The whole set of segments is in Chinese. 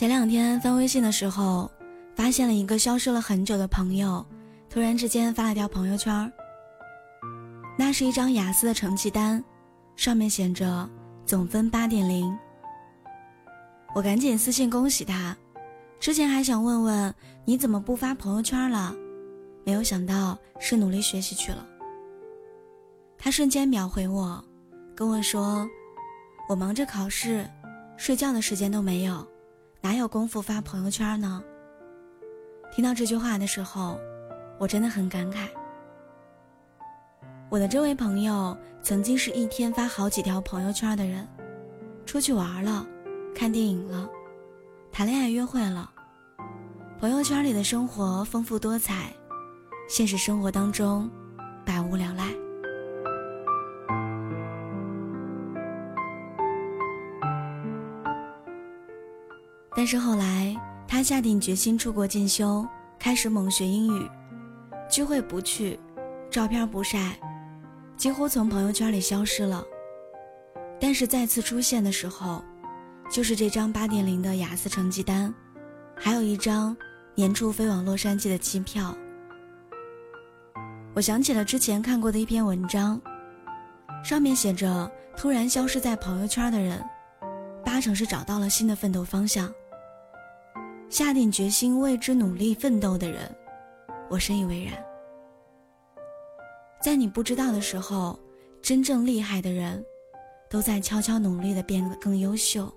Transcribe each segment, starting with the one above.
前两天翻微信的时候，发现了一个消失了很久的朋友，突然之间发了条朋友圈。那是一张雅思的成绩单，上面写着总分八点零。我赶紧私信恭喜他，之前还想问问你怎么不发朋友圈了，没有想到是努力学习去了。他瞬间秒回我，跟我说：“我忙着考试，睡觉的时间都没有，哪有功夫发朋友圈呢？”听到这句话的时候，我真的很感慨。我的这位朋友曾经是一天发好几条朋友圈的人，出去玩了。看电影了，谈恋爱约会了，朋友圈里的生活丰富多彩，现实生活当中百无聊赖。但是后来，他下定决心出国进修，开始猛学英语，聚会不去，照片不晒，几乎从朋友圈里消失了。但是再次出现的时候。就是这张八点零的雅思成绩单，还有一张年初飞往洛杉矶的机票。我想起了之前看过的一篇文章，上面写着：突然消失在朋友圈的人，八成是找到了新的奋斗方向。下定决心为之努力奋斗的人，我深以为然。在你不知道的时候，真正厉害的人，都在悄悄努力的变得更优秀。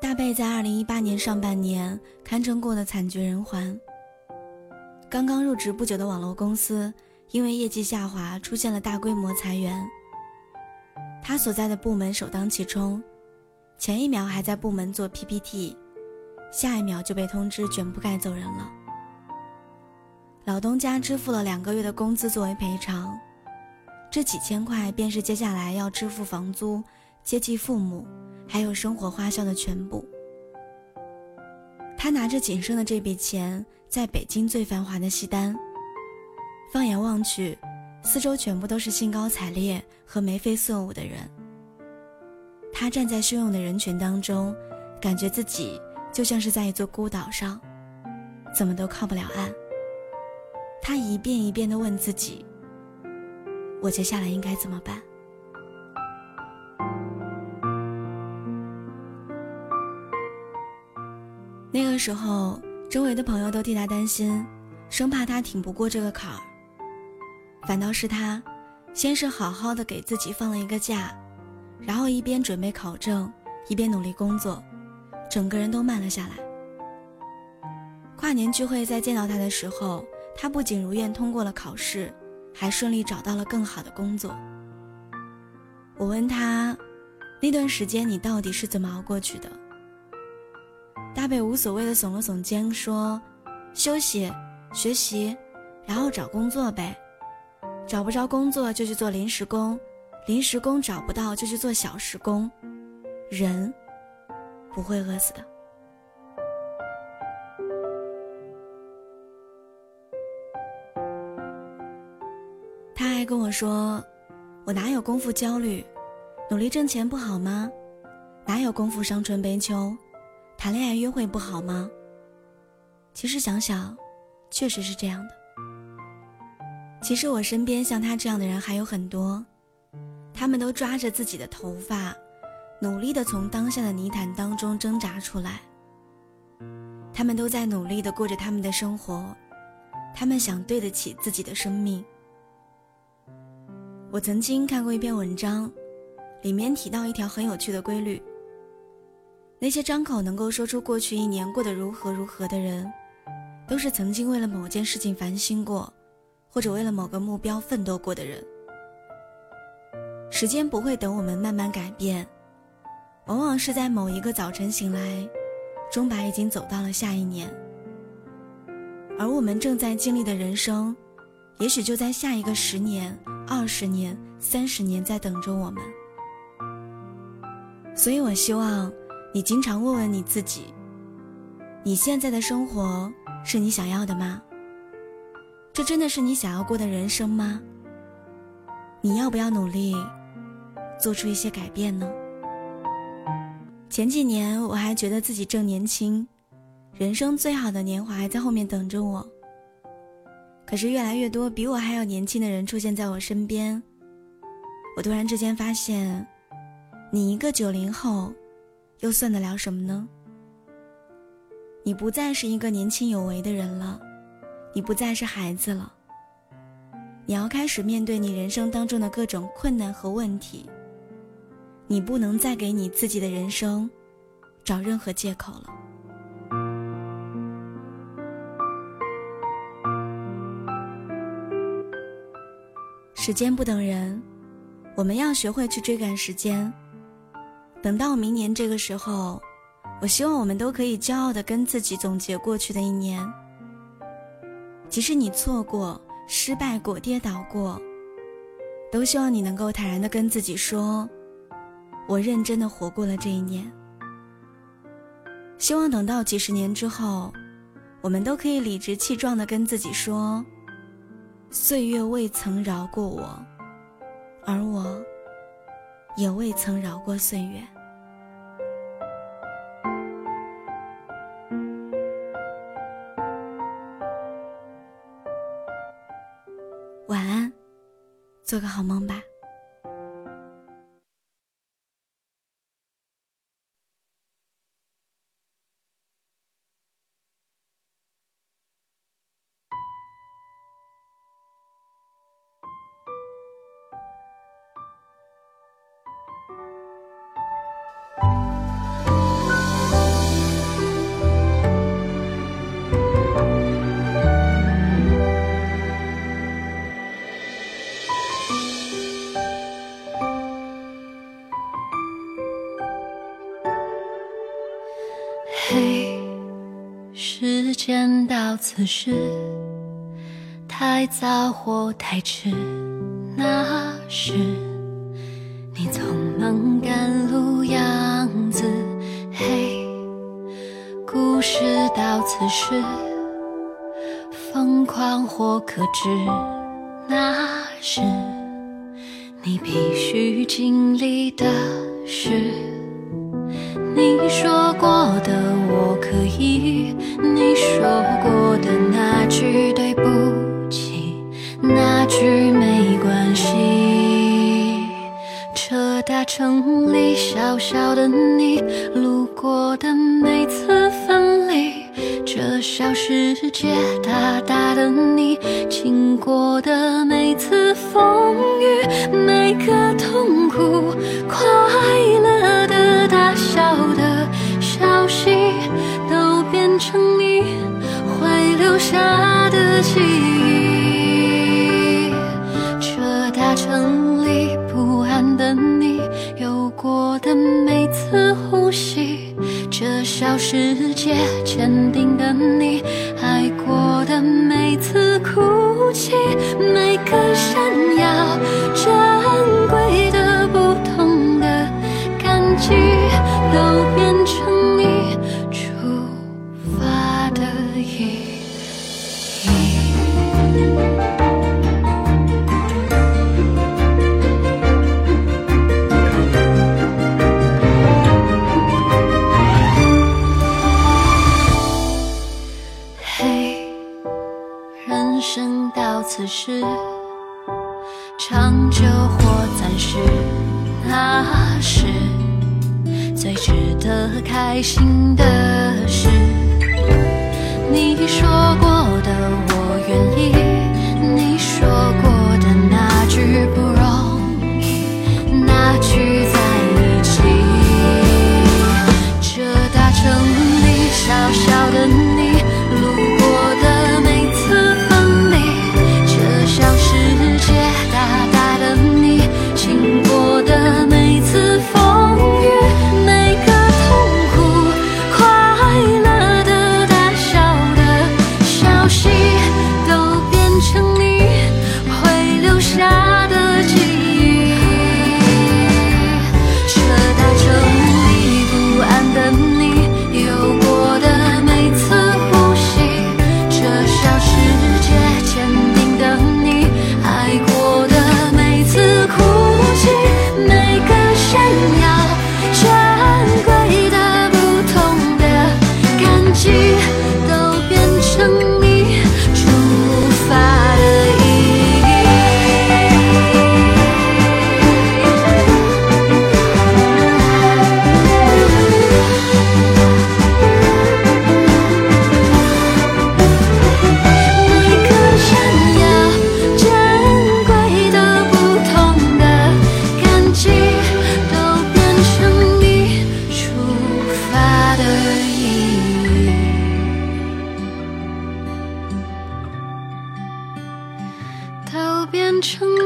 大贝在二零一八年上半年堪称过得惨绝人寰。刚刚入职不久的网络公司，因为业绩下滑，出现了大规模裁员。他所在的部门首当其冲，前一秒还在部门做 PPT，下一秒就被通知卷铺盖走人了。老东家支付了两个月的工资作为赔偿，这几千块便是接下来要支付房租、接济父母。还有生活花销的全部。他拿着仅剩的这笔钱，在北京最繁华的西单。放眼望去，四周全部都是兴高采烈和眉飞色舞的人。他站在汹涌的人群当中，感觉自己就像是在一座孤岛上，怎么都靠不了岸。他一遍一遍地问自己：我接下来应该怎么办？那个时候，周围的朋友都替他担心，生怕他挺不过这个坎儿。反倒是他，先是好好的给自己放了一个假，然后一边准备考证，一边努力工作，整个人都慢了下来。跨年聚会再见到他的时候，他不仅如愿通过了考试，还顺利找到了更好的工作。我问他，那段时间你到底是怎么熬过去的？大北无所谓的耸了耸肩，说：“休息、学习，然后找工作呗。找不着工作就去做临时工，临时工找不到就去做小时工。人不会饿死的。”他还跟我说：“我哪有功夫焦虑？努力挣钱不好吗？哪有功夫伤春悲秋？”谈恋爱约会不好吗？其实想想，确实是这样的。其实我身边像他这样的人还有很多，他们都抓着自己的头发，努力的从当下的泥潭当中挣扎出来。他们都在努力的过着他们的生活，他们想对得起自己的生命。我曾经看过一篇文章，里面提到一条很有趣的规律。那些张口能够说出过去一年过得如何如何的人，都是曾经为了某件事情烦心过，或者为了某个目标奋斗过的人。时间不会等我们慢慢改变，往往是在某一个早晨醒来，钟摆已经走到了下一年，而我们正在经历的人生，也许就在下一个十年、二十年、三十年在等着我们。所以我希望。你经常问问你自己：你现在的生活是你想要的吗？这真的是你想要过的人生吗？你要不要努力做出一些改变呢？前几年我还觉得自己正年轻，人生最好的年华还在后面等着我。可是越来越多比我还要年轻的人出现在我身边，我突然之间发现，你一个九零后，又算得了什么呢？你不再是一个年轻有为的人了，你不再是孩子了。你要开始面对你人生当中的各种困难和问题。你不能再给你自己的人生找任何借口了。时间不等人，我们要学会去追赶时间。等到明年这个时候，我希望我们都可以骄傲的跟自己总结过去的一年。即使你错过、失败过、跌倒过，都希望你能够坦然的跟自己说。我认真的活过了这一年，希望等到几十年之后，我们都可以理直气壮的跟自己说：岁月未曾饶过我，而我也未曾饶过岁月。晚安，做个好梦吧。此时，太早或太迟，那时你匆忙赶路样子。嘿，故事到此时，疯狂或克制，那是你必须经历的事。你说过的我可以，你说过的那句对不起，那句没关系。这大城里小小的你，路过的每次分离，这小世界大大的你，经过的每次风雨，每个痛苦快乐的大小。留下的记忆，这大城里不安的你，有过的每次呼吸，这小世界坚定的你，爱过的每次哭泣，每个人生到此时长久或暂时那是最值得开心的事。你说过的我愿意你说过的那句不变成